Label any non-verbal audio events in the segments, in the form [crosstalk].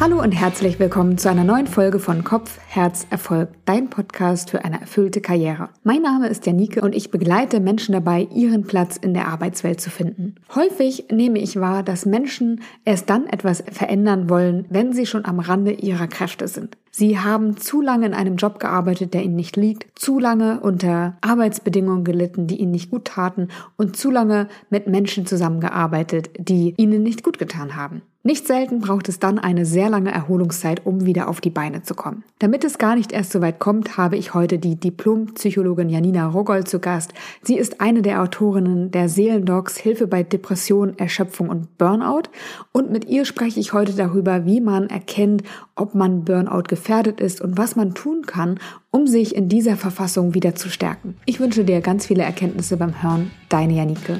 Hallo und herzlich willkommen zu einer neuen Folge von Kopf, Herz, Erfolg, dein Podcast für eine erfüllte Karriere. Mein Name ist Janike und ich begleite Menschen dabei, ihren Platz in der Arbeitswelt zu finden. Häufig nehme ich wahr, dass Menschen erst dann etwas verändern wollen, wenn sie schon am Rande ihrer Kräfte sind. Sie haben zu lange in einem Job gearbeitet, der ihnen nicht liegt, zu lange unter Arbeitsbedingungen gelitten, die ihnen nicht gut taten und zu lange mit Menschen zusammengearbeitet, die ihnen nicht gut getan haben. Nicht selten braucht es dann eine sehr lange Erholungszeit, um wieder auf die Beine zu kommen. Damit es gar nicht erst so weit kommt, habe ich heute die Diplompsychologin Janina Rogold zu Gast. Sie ist eine der Autorinnen der Seelendocs Hilfe bei Depression, Erschöpfung und Burnout. Und mit ihr spreche ich heute darüber, wie man erkennt, ob man Burnout gefährdet ist und was man tun kann, um sich in dieser Verfassung wieder zu stärken. Ich wünsche dir ganz viele Erkenntnisse beim Hören. Deine Janike.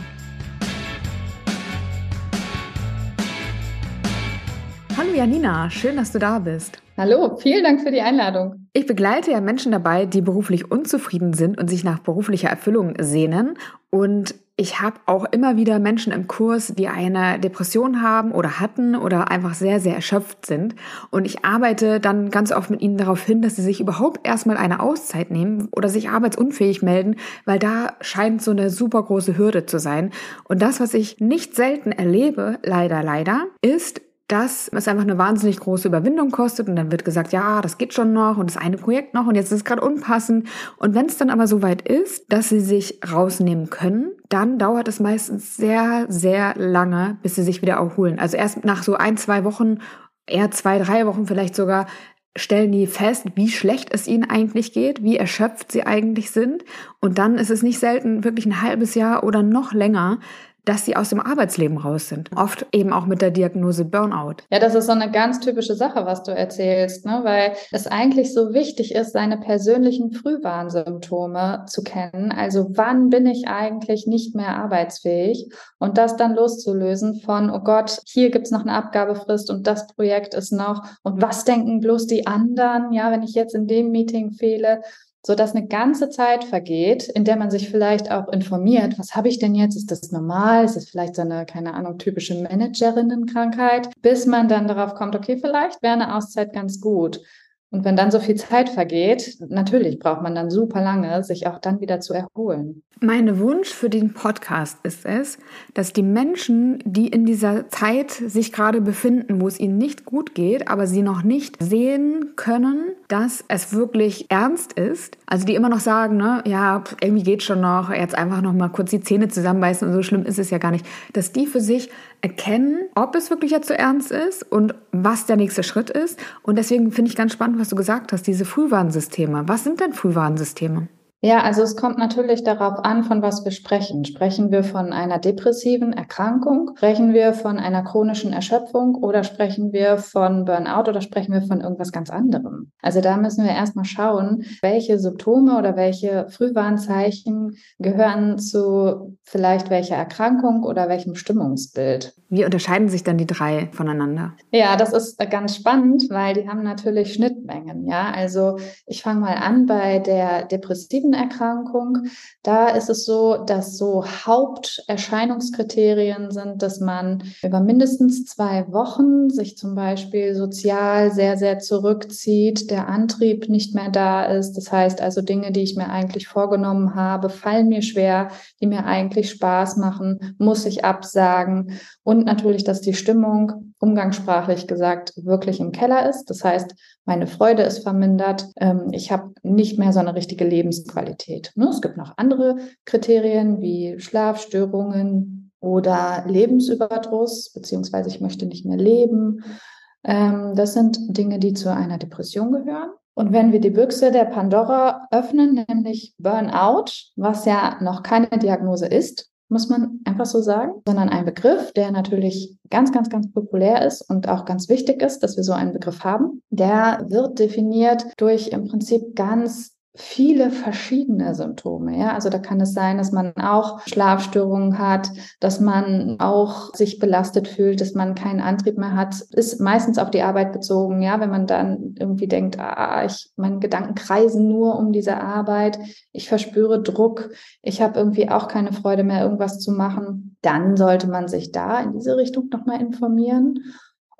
Janina, schön, dass du da bist. Hallo, vielen Dank für die Einladung. Ich begleite ja Menschen dabei, die beruflich unzufrieden sind und sich nach beruflicher Erfüllung sehnen. Und ich habe auch immer wieder Menschen im Kurs, die eine Depression haben oder hatten oder einfach sehr, sehr erschöpft sind. Und ich arbeite dann ganz oft mit ihnen darauf hin, dass sie sich überhaupt erstmal eine Auszeit nehmen oder sich arbeitsunfähig melden, weil da scheint so eine super große Hürde zu sein. Und das, was ich nicht selten erlebe, leider, leider, ist, dass es einfach eine wahnsinnig große Überwindung kostet und dann wird gesagt, ja, das geht schon noch und das eine Projekt noch und jetzt ist es gerade unpassend. Und wenn es dann aber so weit ist, dass sie sich rausnehmen können, dann dauert es meistens sehr, sehr lange, bis sie sich wieder erholen. Also erst nach so ein, zwei Wochen, eher zwei, drei Wochen vielleicht sogar, stellen die fest, wie schlecht es ihnen eigentlich geht, wie erschöpft sie eigentlich sind. Und dann ist es nicht selten wirklich ein halbes Jahr oder noch länger, dass sie aus dem Arbeitsleben raus sind. Oft eben auch mit der Diagnose Burnout. Ja, das ist so eine ganz typische Sache, was du erzählst, ne? weil es eigentlich so wichtig ist, seine persönlichen Frühwarnsymptome zu kennen. Also wann bin ich eigentlich nicht mehr arbeitsfähig und das dann loszulösen von, oh Gott, hier gibt's noch eine Abgabefrist und das Projekt ist noch und was denken bloß die anderen, ja, wenn ich jetzt in dem Meeting fehle so dass eine ganze Zeit vergeht, in der man sich vielleicht auch informiert, was habe ich denn jetzt? Ist das normal? Ist das vielleicht so eine, keine Ahnung, typische Managerinnenkrankheit? Bis man dann darauf kommt, okay, vielleicht wäre eine Auszeit ganz gut. Und wenn dann so viel Zeit vergeht, natürlich braucht man dann super lange, sich auch dann wieder zu erholen. Mein Wunsch für den Podcast ist es, dass die Menschen, die in dieser Zeit sich gerade befinden, wo es ihnen nicht gut geht, aber sie noch nicht sehen können, dass es wirklich ernst ist, also die immer noch sagen, ne, ja, irgendwie geht schon noch, jetzt einfach noch mal kurz die Zähne zusammenbeißen und so schlimm ist es ja gar nicht, dass die für sich erkennen, ob es wirklich jetzt so ernst ist und was der nächste Schritt ist. Und deswegen finde ich ganz spannend, was du gesagt hast, diese Frühwarnsysteme. Was sind denn Frühwarnsysteme? Ja, also es kommt natürlich darauf an, von was wir sprechen. Sprechen wir von einer depressiven Erkrankung? Sprechen wir von einer chronischen Erschöpfung? Oder sprechen wir von Burnout? Oder sprechen wir von irgendwas ganz anderem? Also da müssen wir erstmal schauen, welche Symptome oder welche Frühwarnzeichen gehören zu vielleicht welcher Erkrankung oder welchem Stimmungsbild. Wie unterscheiden sich dann die drei voneinander? Ja, das ist ganz spannend, weil die haben natürlich Schnittmengen. Ja, also ich fange mal an bei der depressiven Erkrankung. Da ist es so, dass so Haupterscheinungskriterien sind, dass man über mindestens zwei Wochen sich zum Beispiel sozial sehr, sehr zurückzieht, der Antrieb nicht mehr da ist. Das heißt also Dinge, die ich mir eigentlich vorgenommen habe, fallen mir schwer, die mir eigentlich Spaß machen, muss ich absagen. Und natürlich, dass die Stimmung, umgangssprachlich gesagt, wirklich im Keller ist. Das heißt, meine Freude ist vermindert. Ähm, ich habe nicht mehr so eine richtige Lebensqualität. Ne? Es gibt noch andere Kriterien wie Schlafstörungen oder Lebensüberdruss, beziehungsweise ich möchte nicht mehr leben. Ähm, das sind Dinge, die zu einer Depression gehören. Und wenn wir die Büchse der Pandora öffnen, nämlich Burnout, was ja noch keine Diagnose ist, muss man einfach so sagen, sondern ein Begriff, der natürlich ganz, ganz, ganz populär ist und auch ganz wichtig ist, dass wir so einen Begriff haben. Der wird definiert durch im Prinzip ganz viele verschiedene Symptome. Ja, also da kann es sein, dass man auch Schlafstörungen hat, dass man auch sich belastet fühlt, dass man keinen Antrieb mehr hat. Ist meistens auf die Arbeit bezogen. Ja, wenn man dann irgendwie denkt, ah, ich, meine Gedanken kreisen nur um diese Arbeit. Ich verspüre Druck. Ich habe irgendwie auch keine Freude mehr, irgendwas zu machen. Dann sollte man sich da in diese Richtung nochmal informieren.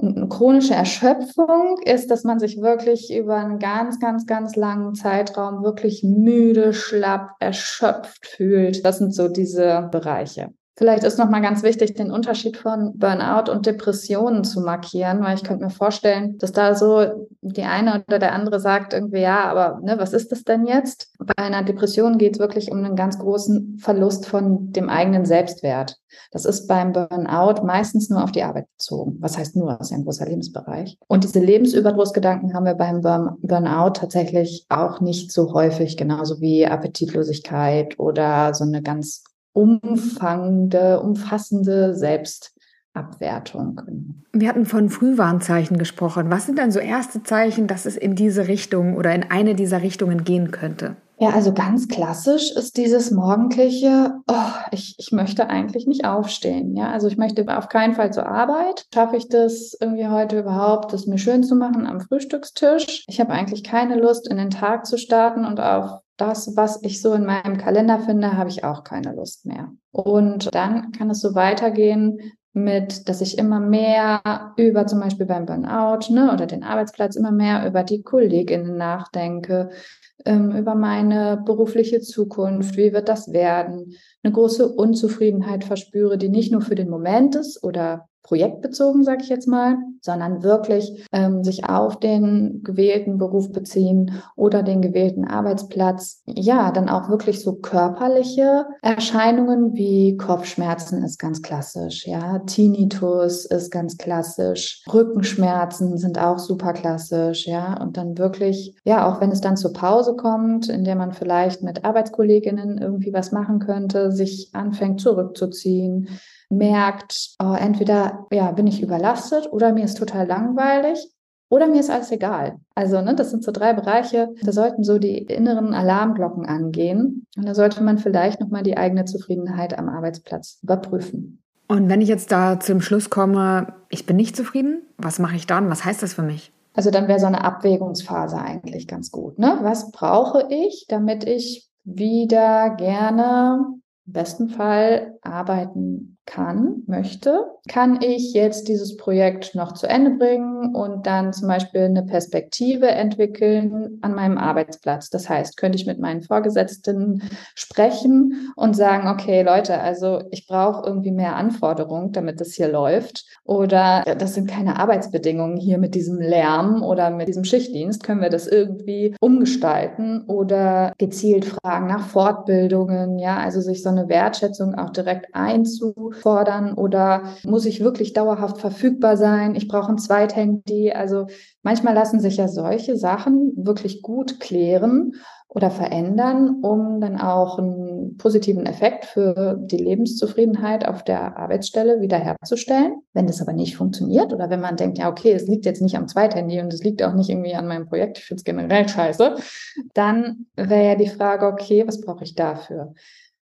Und eine chronische Erschöpfung ist, dass man sich wirklich über einen ganz, ganz, ganz langen Zeitraum wirklich müde, schlapp, erschöpft fühlt. Das sind so diese Bereiche. Vielleicht ist nochmal ganz wichtig, den Unterschied von Burnout und Depressionen zu markieren, weil ich könnte mir vorstellen, dass da so die eine oder der andere sagt irgendwie, ja, aber ne, was ist das denn jetzt? Bei einer Depression geht es wirklich um einen ganz großen Verlust von dem eigenen Selbstwert. Das ist beim Burnout meistens nur auf die Arbeit bezogen. Was heißt nur? Das ist ja ein großer Lebensbereich. Und diese Lebensüberdrussgedanken haben wir beim Burnout tatsächlich auch nicht so häufig, genauso wie Appetitlosigkeit oder so eine ganz umfangende, umfassende Selbstabwertung. Wir hatten von Frühwarnzeichen gesprochen. Was sind dann so erste Zeichen, dass es in diese Richtung oder in eine dieser Richtungen gehen könnte? Ja, also ganz klassisch ist dieses morgendliche, oh, ich, ich möchte eigentlich nicht aufstehen. Ja, also ich möchte auf keinen Fall zur Arbeit. Schaffe ich das irgendwie heute überhaupt, das mir schön zu machen am Frühstückstisch? Ich habe eigentlich keine Lust, in den Tag zu starten und auf das, was ich so in meinem Kalender finde, habe ich auch keine Lust mehr. Und dann kann es so weitergehen mit, dass ich immer mehr über zum Beispiel beim Burnout ne, oder den Arbeitsplatz immer mehr über die Kolleginnen nachdenke, ähm, über meine berufliche Zukunft, wie wird das werden, eine große Unzufriedenheit verspüre, die nicht nur für den Moment ist oder projektbezogen, sage ich jetzt mal, sondern wirklich ähm, sich auf den gewählten Beruf beziehen oder den gewählten Arbeitsplatz. Ja, dann auch wirklich so körperliche Erscheinungen wie Kopfschmerzen ist ganz klassisch, ja, Tinnitus ist ganz klassisch, Rückenschmerzen sind auch super klassisch, ja, und dann wirklich, ja, auch wenn es dann zur Pause kommt, in der man vielleicht mit Arbeitskolleginnen irgendwie was machen könnte, sich anfängt zurückzuziehen, merkt, oh, entweder ja, bin ich überlastet oder mir ist total langweilig oder mir ist alles egal. Also, ne, das sind so drei Bereiche, da sollten so die inneren Alarmglocken angehen. Und da sollte man vielleicht nochmal die eigene Zufriedenheit am Arbeitsplatz überprüfen. Und wenn ich jetzt da zum Schluss komme, ich bin nicht zufrieden, was mache ich dann? Was heißt das für mich? Also dann wäre so eine Abwägungsphase eigentlich ganz gut. Ne? Was brauche ich, damit ich wieder gerne im besten Fall arbeiten kann, möchte, kann ich jetzt dieses Projekt noch zu Ende bringen und dann zum Beispiel eine Perspektive entwickeln an meinem Arbeitsplatz. Das heißt, könnte ich mit meinen Vorgesetzten sprechen und sagen, okay, Leute, also ich brauche irgendwie mehr Anforderungen, damit das hier läuft. Oder das sind keine Arbeitsbedingungen hier mit diesem Lärm oder mit diesem Schichtdienst. Können wir das irgendwie umgestalten oder gezielt fragen nach Fortbildungen? Ja, also sich so eine Wertschätzung auch direkt einzu fordern oder muss ich wirklich dauerhaft verfügbar sein? Ich brauche ein Zweithandy. Also manchmal lassen sich ja solche Sachen wirklich gut klären oder verändern, um dann auch einen positiven Effekt für die Lebenszufriedenheit auf der Arbeitsstelle wiederherzustellen. Wenn das aber nicht funktioniert oder wenn man denkt, ja, okay, es liegt jetzt nicht am Zweithandy und es liegt auch nicht irgendwie an meinem Projekt, ich finde es generell scheiße, dann wäre ja die Frage, okay, was brauche ich dafür?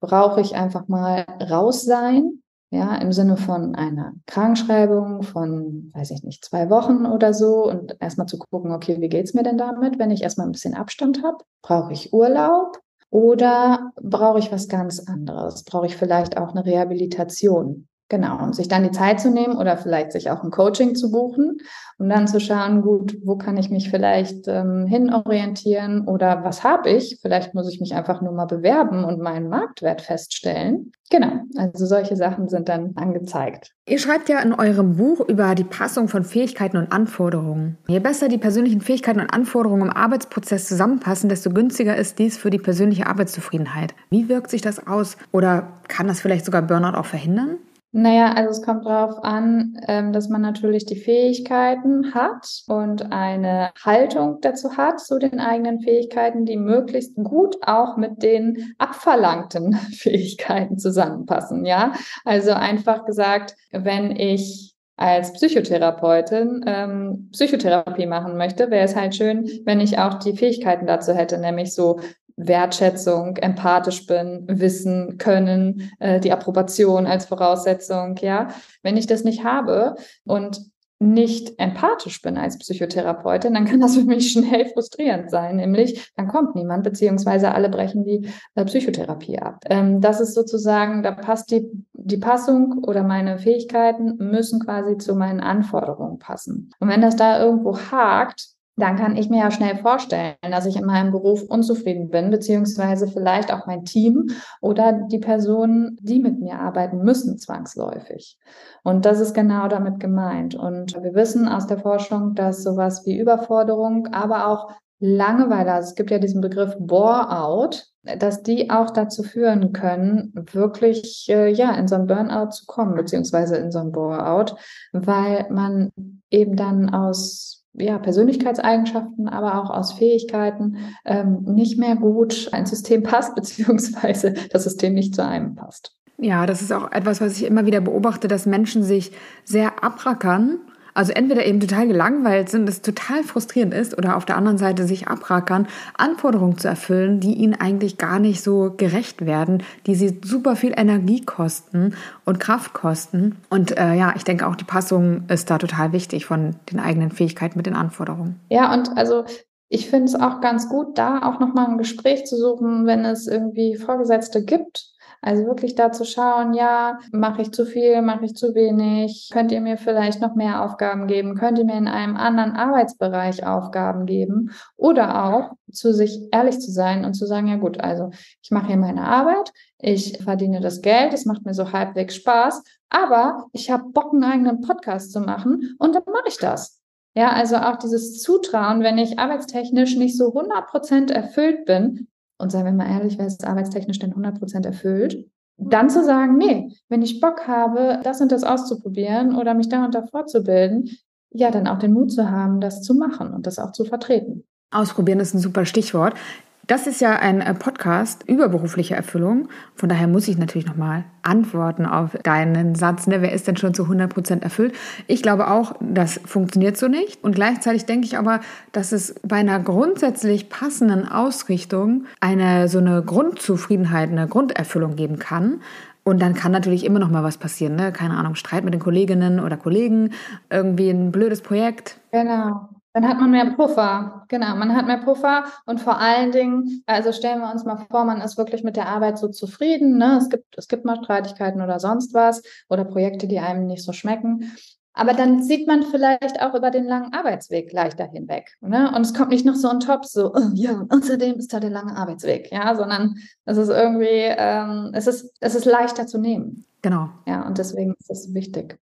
Brauche ich einfach mal raus sein, ja, im Sinne von einer Krankschreibung von, weiß ich nicht, zwei Wochen oder so und erstmal zu gucken, okay, wie geht's mir denn damit, wenn ich erstmal ein bisschen Abstand habe? Brauche ich Urlaub oder brauche ich was ganz anderes? Brauche ich vielleicht auch eine Rehabilitation? Genau, und sich dann die Zeit zu nehmen oder vielleicht sich auch ein Coaching zu buchen und dann zu schauen, gut, wo kann ich mich vielleicht ähm, hinorientieren oder was habe ich? Vielleicht muss ich mich einfach nur mal bewerben und meinen Marktwert feststellen. Genau, also solche Sachen sind dann angezeigt. Ihr schreibt ja in eurem Buch über die Passung von Fähigkeiten und Anforderungen. Je besser die persönlichen Fähigkeiten und Anforderungen im Arbeitsprozess zusammenpassen, desto günstiger ist dies für die persönliche Arbeitszufriedenheit. Wie wirkt sich das aus oder kann das vielleicht sogar Burnout auch verhindern? Naja, also es kommt darauf an, ähm, dass man natürlich die Fähigkeiten hat und eine Haltung dazu hat, zu den eigenen Fähigkeiten, die möglichst gut auch mit den abverlangten [laughs] Fähigkeiten zusammenpassen. Ja, also einfach gesagt, wenn ich als Psychotherapeutin ähm, Psychotherapie machen möchte, wäre es halt schön, wenn ich auch die Fähigkeiten dazu hätte, nämlich so Wertschätzung, empathisch bin, Wissen, Können, äh, die Approbation als Voraussetzung, ja. Wenn ich das nicht habe und nicht empathisch bin als Psychotherapeutin, dann kann das für mich schnell frustrierend sein. Nämlich, dann kommt niemand, beziehungsweise alle brechen die äh, Psychotherapie ab. Ähm, das ist sozusagen, da passt die, die Passung oder meine Fähigkeiten müssen quasi zu meinen Anforderungen passen. Und wenn das da irgendwo hakt, dann kann ich mir ja schnell vorstellen, dass ich in meinem Beruf unzufrieden bin, beziehungsweise vielleicht auch mein Team oder die Personen, die mit mir arbeiten müssen, zwangsläufig. Und das ist genau damit gemeint. Und wir wissen aus der Forschung, dass sowas wie Überforderung, aber auch Langeweile, also es gibt ja diesen Begriff Bore-out, dass die auch dazu führen können, wirklich äh, ja in so ein Burnout zu kommen, beziehungsweise in so ein Bore-out, weil man eben dann aus ja, Persönlichkeitseigenschaften, aber auch aus Fähigkeiten ähm, nicht mehr gut ein System [laughs] passt, beziehungsweise das System nicht zu einem passt. Ja, das ist auch etwas, was ich immer wieder beobachte, dass Menschen sich sehr abrackern also entweder eben total gelangweilt sind, das total frustrierend ist, oder auf der anderen Seite sich abrackern, Anforderungen zu erfüllen, die ihnen eigentlich gar nicht so gerecht werden, die sie super viel Energie kosten und Kraft kosten. Und äh, ja, ich denke auch die Passung ist da total wichtig von den eigenen Fähigkeiten mit den Anforderungen. Ja, und also ich finde es auch ganz gut, da auch nochmal ein Gespräch zu suchen, wenn es irgendwie Vorgesetzte gibt also wirklich da zu schauen, ja, mache ich zu viel, mache ich zu wenig? Könnt ihr mir vielleicht noch mehr Aufgaben geben? Könnt ihr mir in einem anderen Arbeitsbereich Aufgaben geben? Oder auch zu sich ehrlich zu sein und zu sagen, ja gut, also ich mache hier meine Arbeit, ich verdiene das Geld, es macht mir so halbwegs Spaß, aber ich habe Bock, einen eigenen Podcast zu machen und dann mache ich das. Ja, also auch dieses Zutrauen, wenn ich arbeitstechnisch nicht so 100% erfüllt bin, und seien wir mal ehrlich, wer ist arbeitstechnisch denn 100 Prozent erfüllt? Dann zu sagen, nee, wenn ich Bock habe, das und das auszuprobieren oder mich da und da fortzubilden, ja, dann auch den Mut zu haben, das zu machen und das auch zu vertreten. Ausprobieren ist ein super Stichwort. Das ist ja ein äh, Podcast über berufliche Erfüllung. Von daher muss ich natürlich nochmal antworten auf deinen Satz, ne, wer ist denn schon zu 100 Prozent erfüllt? Ich glaube auch, das funktioniert so nicht. Und gleichzeitig denke ich aber, dass es bei einer grundsätzlich passenden Ausrichtung eine so eine Grundzufriedenheit, eine Grunderfüllung geben kann. Und dann kann natürlich immer noch mal was passieren, ne? Keine Ahnung, Streit mit den Kolleginnen oder Kollegen, irgendwie ein blödes Projekt. Genau. Dann hat man mehr Puffer. Genau, man hat mehr Puffer und vor allen Dingen, also stellen wir uns mal vor, man ist wirklich mit der Arbeit so zufrieden. Ne? Es, gibt, es gibt mal Streitigkeiten oder sonst was oder Projekte, die einem nicht so schmecken. Aber dann sieht man vielleicht auch über den langen Arbeitsweg leichter hinweg. Ne? Und es kommt nicht noch so on top, so, oh, ja, außerdem ist da der lange Arbeitsweg, ja, sondern es ist irgendwie, ähm, es, ist, es ist leichter zu nehmen. Genau. Ja, und deswegen ist das wichtig.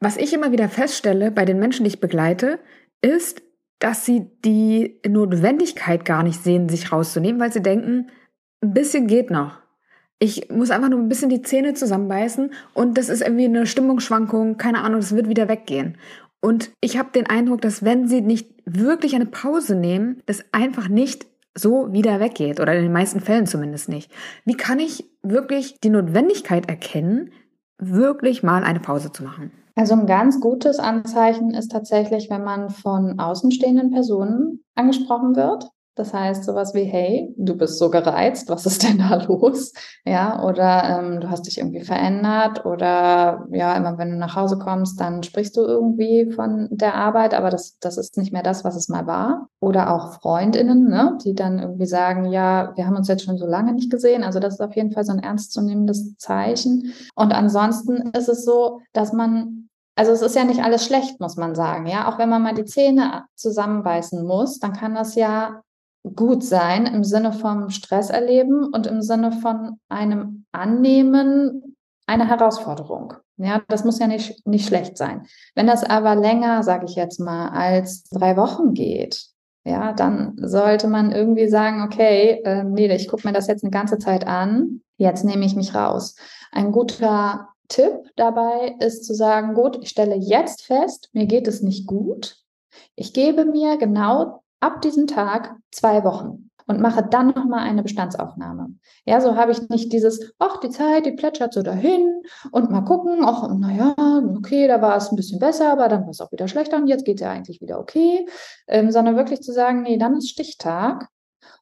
Was ich immer wieder feststelle bei den Menschen, die ich begleite, ist, dass sie die Notwendigkeit gar nicht sehen, sich rauszunehmen, weil sie denken, ein bisschen geht noch. Ich muss einfach nur ein bisschen die Zähne zusammenbeißen und das ist irgendwie eine Stimmungsschwankung, keine Ahnung, das wird wieder weggehen. Und ich habe den Eindruck, dass wenn sie nicht wirklich eine Pause nehmen, das einfach nicht so wieder weggeht oder in den meisten Fällen zumindest nicht. Wie kann ich wirklich die Notwendigkeit erkennen, wirklich mal eine Pause zu machen? Also ein ganz gutes Anzeichen ist tatsächlich, wenn man von außenstehenden Personen angesprochen wird. Das heißt sowas wie, hey, du bist so gereizt, was ist denn da [laughs] los? Ja, oder ähm, du hast dich irgendwie verändert oder ja, immer wenn du nach Hause kommst, dann sprichst du irgendwie von der Arbeit, aber das, das ist nicht mehr das, was es mal war. Oder auch FreundInnen, ne, die dann irgendwie sagen, ja, wir haben uns jetzt schon so lange nicht gesehen. Also das ist auf jeden Fall so ein ernstzunehmendes Zeichen. Und ansonsten ist es so, dass man also es ist ja nicht alles schlecht, muss man sagen. Ja, auch wenn man mal die Zähne zusammenbeißen muss, dann kann das ja gut sein im Sinne vom Stress erleben und im Sinne von einem Annehmen einer Herausforderung. Ja, das muss ja nicht, nicht schlecht sein. Wenn das aber länger, sage ich jetzt mal, als drei Wochen geht, ja, dann sollte man irgendwie sagen, okay, äh, nee, ich gucke mir das jetzt eine ganze Zeit an, jetzt nehme ich mich raus. Ein guter Tipp dabei ist zu sagen, gut, ich stelle jetzt fest, mir geht es nicht gut. Ich gebe mir genau ab diesem Tag zwei Wochen und mache dann nochmal eine Bestandsaufnahme. Ja, so habe ich nicht dieses, ach, die Zeit, die plätschert so dahin und mal gucken, ach, naja, okay, da war es ein bisschen besser, aber dann war es auch wieder schlechter und jetzt geht es ja eigentlich wieder okay, ähm, sondern wirklich zu sagen, nee, dann ist Stichtag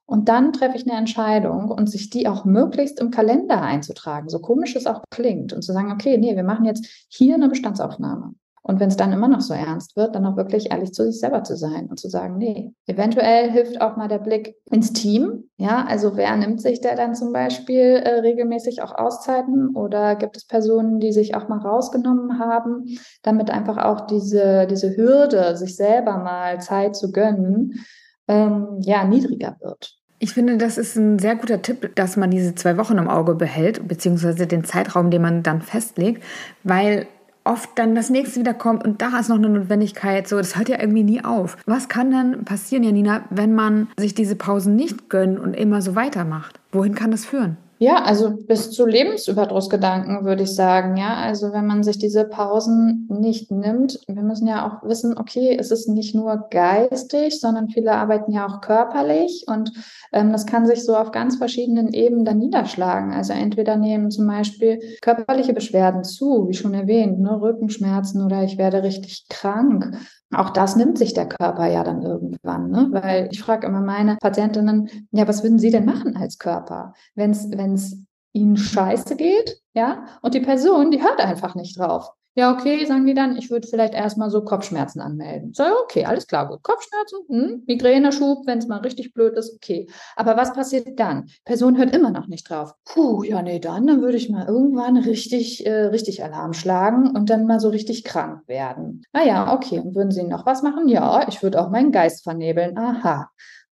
und dann treffe ich eine Entscheidung und sich die auch möglichst im Kalender einzutragen, so komisch es auch klingt, und zu sagen, okay, nee, wir machen jetzt hier eine Bestandsaufnahme. Und wenn es dann immer noch so ernst wird, dann auch wirklich ehrlich zu sich selber zu sein und zu sagen, nee, eventuell hilft auch mal der Blick ins Team. Ja, also wer nimmt sich da dann zum Beispiel äh, regelmäßig auch Auszeiten oder gibt es Personen, die sich auch mal rausgenommen haben, damit einfach auch diese, diese Hürde, sich selber mal Zeit zu gönnen, ähm, ja, niedriger wird. Ich finde, das ist ein sehr guter Tipp, dass man diese zwei Wochen im Auge behält, beziehungsweise den Zeitraum, den man dann festlegt, weil oft dann das nächste wieder kommt und da ist noch eine Notwendigkeit. So, das hört ja irgendwie nie auf. Was kann denn passieren, Janina, wenn man sich diese Pausen nicht gönnt und immer so weitermacht? Wohin kann das führen? Ja, also bis zu Lebensüberdrussgedanken würde ich sagen. Ja, also wenn man sich diese Pausen nicht nimmt, wir müssen ja auch wissen, okay, es ist nicht nur geistig, sondern viele arbeiten ja auch körperlich und ähm, das kann sich so auf ganz verschiedenen Ebenen dann niederschlagen. Also entweder nehmen zum Beispiel körperliche Beschwerden zu, wie schon erwähnt, ne, Rückenschmerzen oder ich werde richtig krank auch das nimmt sich der Körper ja dann irgendwann, ne? weil ich frage immer meine Patientinnen, ja, was würden Sie denn machen als Körper, wenn es Ihnen scheiße geht, ja, und die Person, die hört einfach nicht drauf. Ja, okay, sagen die dann, ich würde vielleicht erstmal so Kopfschmerzen anmelden. So, okay, alles klar, gut. Kopfschmerzen, hm, Migräneschub, wenn es mal richtig blöd ist, okay. Aber was passiert dann? Person hört immer noch nicht drauf. Puh, ja, nee, dann, dann würde ich mal irgendwann richtig, äh, richtig Alarm schlagen und dann mal so richtig krank werden. Ah ja, okay. Und würden Sie noch was machen? Ja, ich würde auch meinen Geist vernebeln. Aha.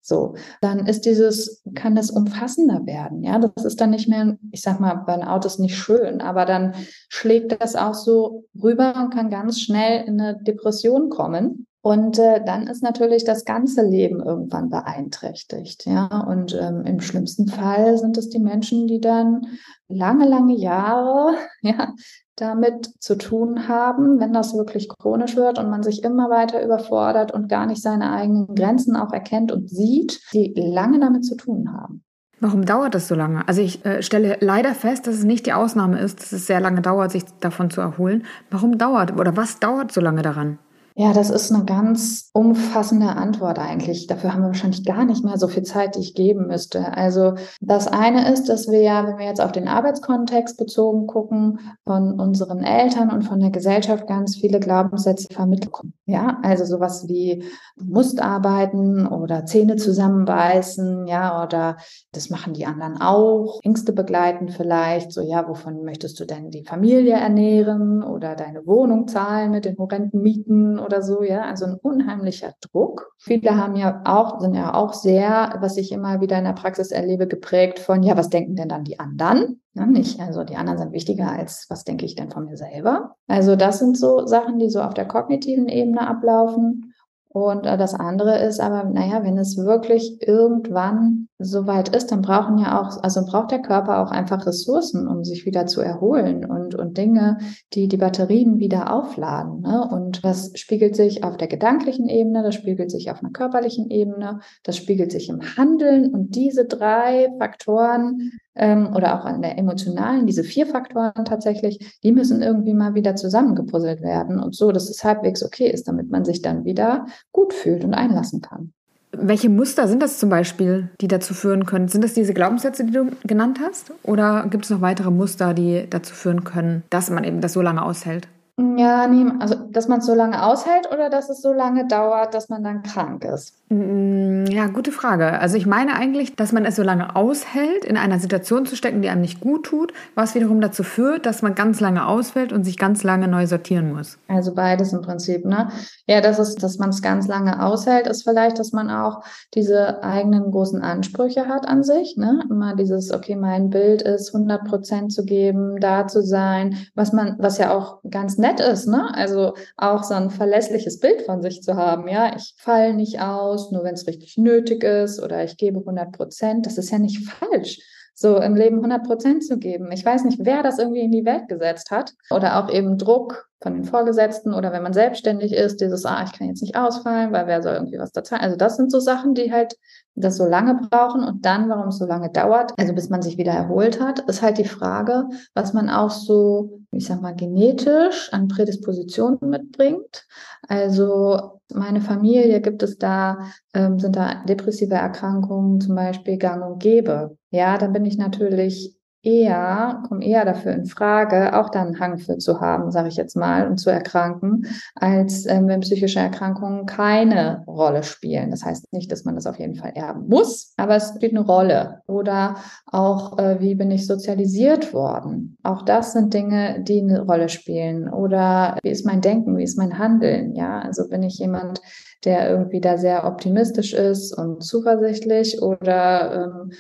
So, dann ist dieses, kann das umfassender werden. Ja, das ist dann nicht mehr, ich sag mal, Burnout ist nicht schön, aber dann schlägt das auch so rüber und kann ganz schnell in eine Depression kommen. Und äh, dann ist natürlich das ganze Leben irgendwann beeinträchtigt. Ja, und ähm, im schlimmsten Fall sind es die Menschen, die dann lange, lange Jahre [laughs] ja, damit zu tun haben, wenn das wirklich chronisch wird und man sich immer weiter überfordert und gar nicht seine eigenen Grenzen auch erkennt und sieht, die lange damit zu tun haben. Warum dauert das so lange? Also ich äh, stelle leider fest, dass es nicht die Ausnahme ist, dass es sehr lange dauert, sich davon zu erholen. Warum dauert oder was dauert so lange daran? Ja, das ist eine ganz umfassende Antwort eigentlich. Dafür haben wir wahrscheinlich gar nicht mehr so viel Zeit, die ich geben müsste. Also das eine ist, dass wir ja, wenn wir jetzt auf den Arbeitskontext bezogen gucken, von unseren Eltern und von der Gesellschaft ganz viele Glaubenssätze vermittelt kommen. Ja, also sowas wie musst arbeiten oder Zähne zusammenbeißen, ja, oder das machen die anderen auch. Ängste begleiten vielleicht, so ja, wovon möchtest du denn die Familie ernähren oder deine Wohnung zahlen mit den horrenden Mieten oder so, ja, also ein unheimlicher Druck. Viele haben ja auch, sind ja auch sehr, was ich immer wieder in der Praxis erlebe, geprägt von, ja, was denken denn dann die anderen? Ja, nicht, also die anderen sind wichtiger als, was denke ich denn von mir selber? Also das sind so Sachen, die so auf der kognitiven Ebene ablaufen. Und äh, das andere ist aber, naja, wenn es wirklich irgendwann soweit ist, dann brauchen ja auch, also braucht der Körper auch einfach Ressourcen, um sich wieder zu erholen und, und Dinge, die die Batterien wieder aufladen. Ne? Und das spiegelt sich auf der gedanklichen Ebene, das spiegelt sich auf einer körperlichen Ebene, das spiegelt sich im Handeln. Und diese drei Faktoren ähm, oder auch an der emotionalen, diese vier Faktoren tatsächlich, die müssen irgendwie mal wieder zusammengepuzzelt werden und so, dass es halbwegs okay ist, damit man sich dann wieder gut fühlt und einlassen kann. Welche Muster sind das zum Beispiel, die dazu führen können? Sind das diese Glaubenssätze, die du genannt hast? Oder gibt es noch weitere Muster, die dazu führen können, dass man eben das so lange aushält? Ja, nee, also dass man es so lange aushält oder dass es so lange dauert, dass man dann krank ist? Mm, ja, gute Frage. Also ich meine eigentlich, dass man es so lange aushält, in einer Situation zu stecken, die einem nicht gut tut, was wiederum dazu führt, dass man ganz lange ausfällt und sich ganz lange neu sortieren muss. Also beides im Prinzip, ne? Ja, das ist, dass man es ganz lange aushält, ist vielleicht, dass man auch diese eigenen großen Ansprüche hat an sich, ne? Immer dieses, okay, mein Bild ist 100 Prozent zu geben, da zu sein, was man, was ja auch ganz nett nett ist, ne? Also auch so ein verlässliches Bild von sich zu haben. Ja, ich falle nicht aus, nur wenn es richtig nötig ist oder ich gebe 100 Prozent. Das ist ja nicht falsch so im Leben 100 Prozent zu geben. Ich weiß nicht, wer das irgendwie in die Welt gesetzt hat. Oder auch eben Druck von den Vorgesetzten oder wenn man selbstständig ist, dieses, ah, ich kann jetzt nicht ausfallen, weil wer soll irgendwie was dazu. Also das sind so Sachen, die halt das so lange brauchen und dann, warum es so lange dauert, also bis man sich wieder erholt hat, ist halt die Frage, was man auch so, ich sag mal, genetisch an Prädispositionen mitbringt. Also meine Familie gibt es da, ähm, sind da depressive Erkrankungen zum Beispiel gang und gäbe. Ja, dann bin ich natürlich eher, kommen eher dafür in Frage, auch da einen Hang für zu haben, sage ich jetzt mal, und zu erkranken, als ähm, wenn psychische Erkrankungen keine Rolle spielen. Das heißt nicht, dass man das auf jeden Fall erben muss, aber es spielt eine Rolle. Oder auch, äh, wie bin ich sozialisiert worden? Auch das sind Dinge, die eine Rolle spielen. Oder wie ist mein Denken, wie ist mein Handeln? Ja, also bin ich jemand, der irgendwie da sehr optimistisch ist und zuversichtlich oder ähm,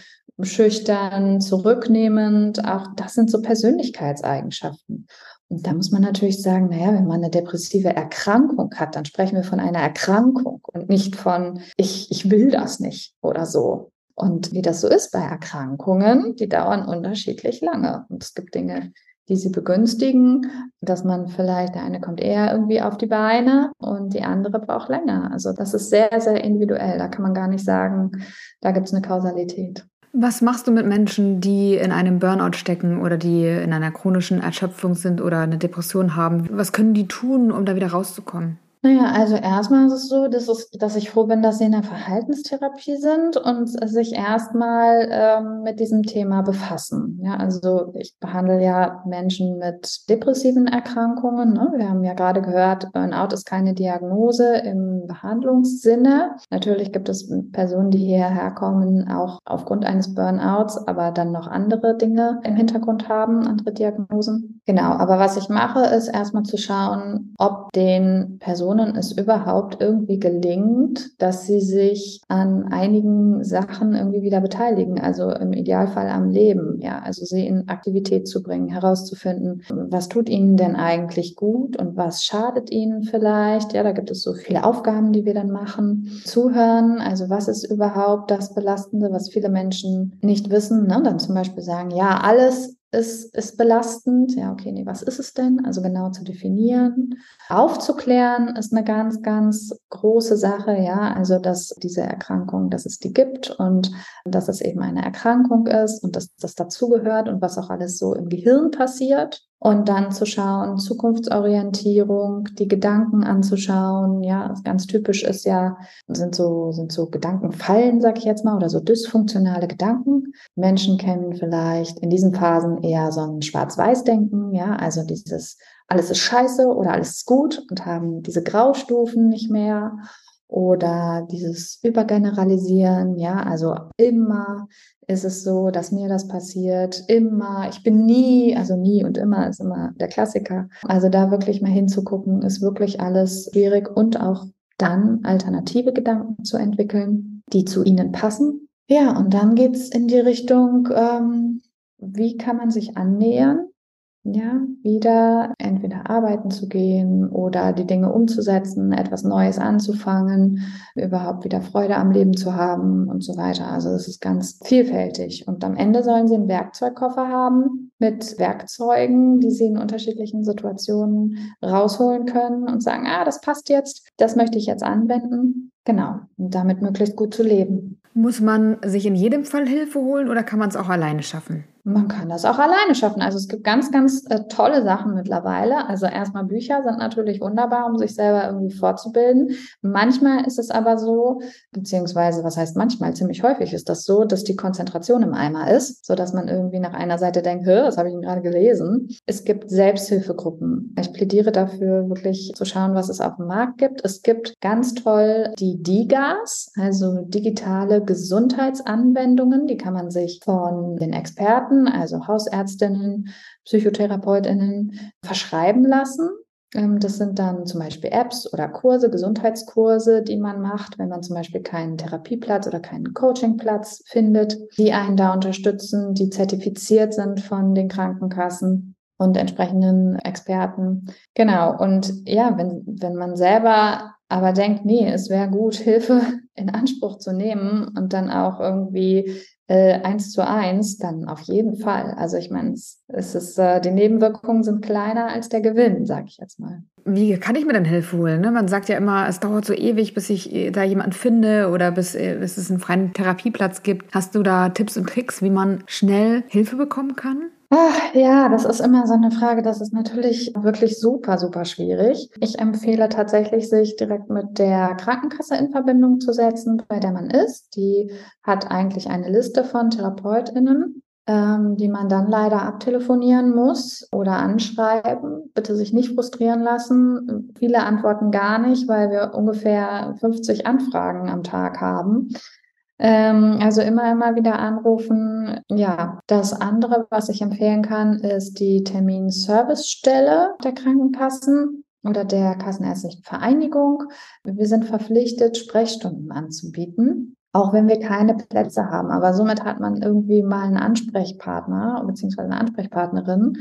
schüchtern, zurücknehmend. Auch das sind so Persönlichkeitseigenschaften. Und da muss man natürlich sagen, naja, wenn man eine depressive Erkrankung hat, dann sprechen wir von einer Erkrankung und nicht von, ich, ich will das nicht oder so. Und wie das so ist bei Erkrankungen, die dauern unterschiedlich lange. Und es gibt Dinge, die sie begünstigen, dass man vielleicht, der eine kommt eher irgendwie auf die Beine und die andere braucht länger. Also das ist sehr, sehr individuell. Da kann man gar nicht sagen, da gibt es eine Kausalität. Was machst du mit Menschen, die in einem Burnout stecken oder die in einer chronischen Erschöpfung sind oder eine Depression haben? Was können die tun, um da wieder rauszukommen? Naja, also erstmal ist es so, dass, es, dass ich froh bin, dass Sie in der Verhaltenstherapie sind und sich erstmal ähm, mit diesem Thema befassen. Ja, also ich behandle ja Menschen mit depressiven Erkrankungen. Ne? Wir haben ja gerade gehört, Burnout ist keine Diagnose im Behandlungssinne. Natürlich gibt es Personen, die hierher kommen, auch aufgrund eines Burnouts, aber dann noch andere Dinge im Hintergrund haben, andere Diagnosen. Genau, aber was ich mache, ist erstmal zu schauen, ob den Personen Personen es überhaupt irgendwie gelingt, dass sie sich an einigen Sachen irgendwie wieder beteiligen, also im Idealfall am Leben, ja, also sie in Aktivität zu bringen, herauszufinden, was tut ihnen denn eigentlich gut und was schadet ihnen vielleicht, ja, da gibt es so viele Aufgaben, die wir dann machen, zuhören, also was ist überhaupt das Belastende, was viele Menschen nicht wissen, ne? dann zum Beispiel sagen, ja, alles ist, ist belastend. Ja, okay, nee, was ist es denn? Also genau zu definieren. Aufzuklären ist eine ganz, ganz große Sache. Ja, also dass diese Erkrankung, dass es die gibt und dass es eben eine Erkrankung ist und dass das dazugehört und was auch alles so im Gehirn passiert und dann zu schauen, Zukunftsorientierung, die Gedanken anzuschauen. Ja, ganz typisch ist ja, sind so, sind so Gedankenfallen, sag ich jetzt mal, oder so dysfunktionale Gedanken. Menschen kennen vielleicht in diesen Phasen eher so ein Schwarz-Weiß-Denken, ja, also dieses alles ist scheiße oder alles ist gut und haben diese Graustufen nicht mehr oder dieses Übergeneralisieren, ja, also immer ist es so, dass mir das passiert, immer, ich bin nie, also nie und immer ist immer der Klassiker. Also da wirklich mal hinzugucken, ist wirklich alles schwierig und auch dann alternative Gedanken zu entwickeln, die zu ihnen passen. Ja, und dann geht's in die Richtung, ähm, wie kann man sich annähern? Ja, wieder entweder arbeiten zu gehen oder die Dinge umzusetzen, etwas Neues anzufangen, überhaupt wieder Freude am Leben zu haben und so weiter. Also es ist ganz vielfältig. Und am Ende sollen sie einen Werkzeugkoffer haben mit Werkzeugen, die sie in unterschiedlichen Situationen rausholen können und sagen, ah, das passt jetzt, das möchte ich jetzt anwenden. Genau, und damit möglichst gut zu leben. Muss man sich in jedem Fall Hilfe holen oder kann man es auch alleine schaffen? Man kann das auch alleine schaffen. Also es gibt ganz, ganz äh, tolle Sachen mittlerweile. Also erstmal Bücher sind natürlich wunderbar, um sich selber irgendwie vorzubilden. Manchmal ist es aber so, beziehungsweise was heißt manchmal, ziemlich häufig ist das so, dass die Konzentration im Eimer ist, so dass man irgendwie nach einer Seite denkt, das habe ich gerade gelesen. Es gibt Selbsthilfegruppen. Ich plädiere dafür, wirklich zu schauen, was es auf dem Markt gibt. Es gibt ganz toll die DIGAs, also digitale Gesundheitsanwendungen. Die kann man sich von den Experten Experten, also Hausärztinnen, Psychotherapeutinnen, verschreiben lassen. Ähm, das sind dann zum Beispiel Apps oder Kurse, Gesundheitskurse, die man macht, wenn man zum Beispiel keinen Therapieplatz oder keinen Coachingplatz findet, die einen da unterstützen, die zertifiziert sind von den Krankenkassen und entsprechenden Experten. Genau. Und ja, wenn, wenn man selber aber denkt, nee, es wäre gut, [laughs] Hilfe in Anspruch zu nehmen und dann auch irgendwie äh, eins zu eins, dann auf jeden Fall. Also ich meine, es, es ist, äh, die Nebenwirkungen sind kleiner als der Gewinn, sage ich jetzt mal. Wie kann ich mir denn Hilfe holen? Ne? Man sagt ja immer, es dauert so ewig, bis ich äh, da jemanden finde oder bis, äh, bis es einen freien Therapieplatz gibt. Hast du da Tipps und Tricks, wie man schnell Hilfe bekommen kann? Ach, ja, das ist immer so eine Frage. Das ist natürlich wirklich super, super schwierig. Ich empfehle tatsächlich, sich direkt mit der Krankenkasse in Verbindung zu setzen, bei der man ist. Die hat eigentlich eine Liste von TherapeutInnen ähm, die man dann leider abtelefonieren muss oder anschreiben. Bitte sich nicht frustrieren lassen. Viele antworten gar nicht, weil wir ungefähr 50 Anfragen am Tag haben. Ähm, also immer, immer wieder anrufen. Ja, das andere, was ich empfehlen kann, ist die Terminservicestelle der Krankenkassen oder der Kassenärztlichen Vereinigung. Wir sind verpflichtet, Sprechstunden anzubieten auch wenn wir keine Plätze haben. Aber somit hat man irgendwie mal einen Ansprechpartner bzw. eine Ansprechpartnerin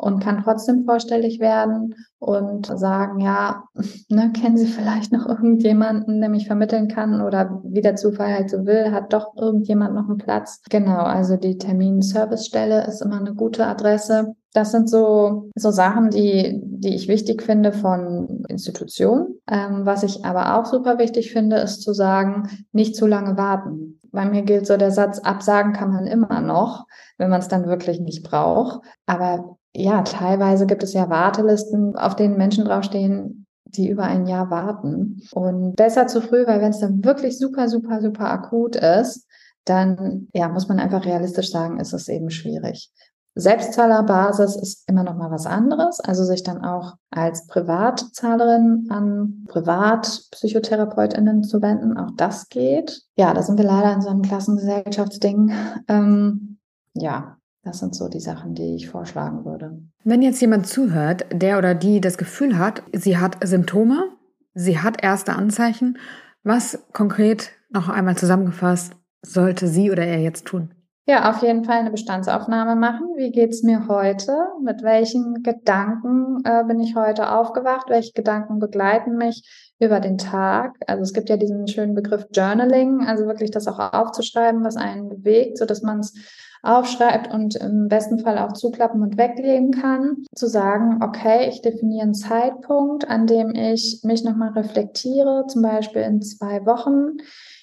und kann trotzdem vorstellig werden und sagen, ja, [laughs] ne, kennen Sie vielleicht noch irgendjemanden, der mich vermitteln kann oder wie der Zufall halt so will, hat doch irgendjemand noch einen Platz. Genau, also die Terminservicestelle ist immer eine gute Adresse. Das sind so, so Sachen, die, die ich wichtig finde von Institutionen. Ähm, was ich aber auch super wichtig finde, ist zu sagen, nicht zu lange warten. Bei mir gilt so der Satz, absagen kann man immer noch, wenn man es dann wirklich nicht braucht. Aber ja, teilweise gibt es ja Wartelisten, auf denen Menschen draufstehen, die über ein Jahr warten. Und besser zu früh, weil wenn es dann wirklich super, super, super akut ist, dann ja, muss man einfach realistisch sagen, ist es eben schwierig. Selbstzahlerbasis ist immer noch mal was anderes, also sich dann auch als Privatzahlerin an Privatpsychotherapeutinnen zu wenden, auch das geht. Ja, da sind wir leider in so einem Klassengesellschaftsding. Ähm, ja, das sind so die Sachen, die ich vorschlagen würde. Wenn jetzt jemand zuhört, der oder die das Gefühl hat, sie hat Symptome, sie hat erste Anzeichen, was konkret noch einmal zusammengefasst sollte sie oder er jetzt tun? Ja, auf jeden Fall eine Bestandsaufnahme machen. Wie geht's mir heute? Mit welchen Gedanken äh, bin ich heute aufgewacht? Welche Gedanken begleiten mich über den Tag? Also es gibt ja diesen schönen Begriff Journaling, also wirklich das auch aufzuschreiben, was einen bewegt, so dass man es aufschreibt und im besten Fall auch zuklappen und weglegen kann, zu sagen, okay, ich definiere einen Zeitpunkt, an dem ich mich nochmal reflektiere, zum Beispiel in zwei Wochen.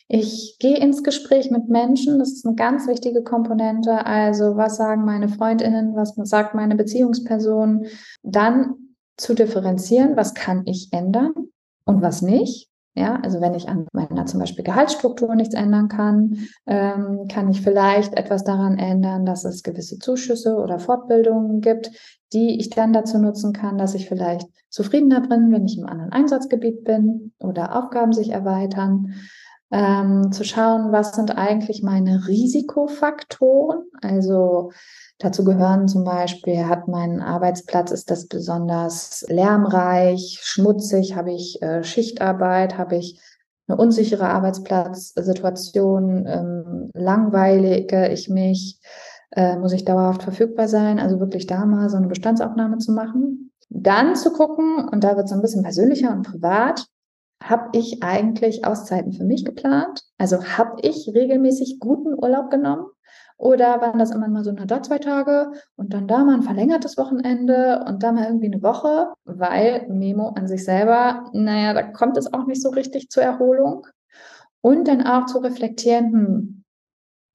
Ich gehe ins Gespräch mit Menschen, das ist eine ganz wichtige Komponente. Also was sagen meine Freundinnen, was sagt meine Beziehungsperson? Dann zu differenzieren, was kann ich ändern und was nicht. Ja, also wenn ich an meiner zum Beispiel Gehaltsstruktur nichts ändern kann, ähm, kann ich vielleicht etwas daran ändern, dass es gewisse Zuschüsse oder Fortbildungen gibt, die ich dann dazu nutzen kann, dass ich vielleicht zufriedener bin, wenn ich im anderen Einsatzgebiet bin oder Aufgaben sich erweitern. Ähm, zu schauen, was sind eigentlich meine Risikofaktoren, also Dazu gehören zum Beispiel, hat mein Arbeitsplatz, ist das besonders lärmreich, schmutzig, habe ich äh, Schichtarbeit, habe ich eine unsichere Arbeitsplatzsituation, ähm, langweilige ich mich, äh, muss ich dauerhaft verfügbar sein, also wirklich da mal so eine Bestandsaufnahme zu machen. Dann zu gucken, und da wird es ein bisschen persönlicher und privat, habe ich eigentlich Auszeiten für mich geplant? Also habe ich regelmäßig guten Urlaub genommen? Oder waren das immer mal so, na da zwei Tage und dann da mal ein verlängertes Wochenende und da mal irgendwie eine Woche, weil Memo an sich selber, naja, da kommt es auch nicht so richtig zur Erholung. Und dann auch zu reflektieren, hm,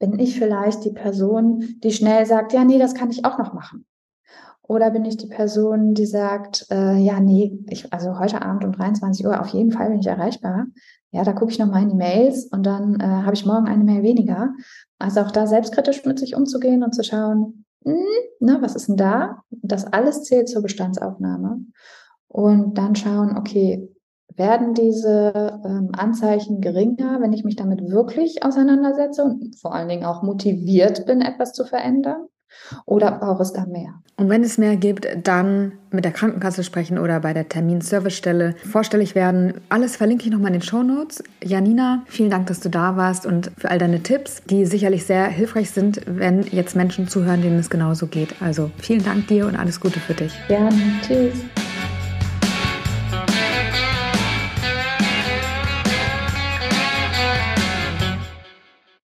bin ich vielleicht die Person, die schnell sagt, ja, nee, das kann ich auch noch machen. Oder bin ich die Person, die sagt, äh, ja, nee, ich, also heute Abend um 23 Uhr auf jeden Fall bin ich erreichbar. Ja, da gucke ich nochmal in die Mails und dann äh, habe ich morgen eine Mail weniger. Also auch da selbstkritisch mit sich umzugehen und zu schauen, mh, hm, ne, was ist denn da? Das alles zählt zur Bestandsaufnahme. Und dann schauen, okay, werden diese ähm, Anzeichen geringer, wenn ich mich damit wirklich auseinandersetze und vor allen Dingen auch motiviert bin, etwas zu verändern? Oder braucht es da mehr? Und wenn es mehr gibt, dann mit der Krankenkasse sprechen oder bei der Terminservicestelle vorstellig werden. Alles verlinke ich nochmal in den Show Notes. Janina, vielen Dank, dass du da warst und für all deine Tipps, die sicherlich sehr hilfreich sind, wenn jetzt Menschen zuhören, denen es genauso geht. Also vielen Dank dir und alles Gute für dich. Gerne. Tschüss.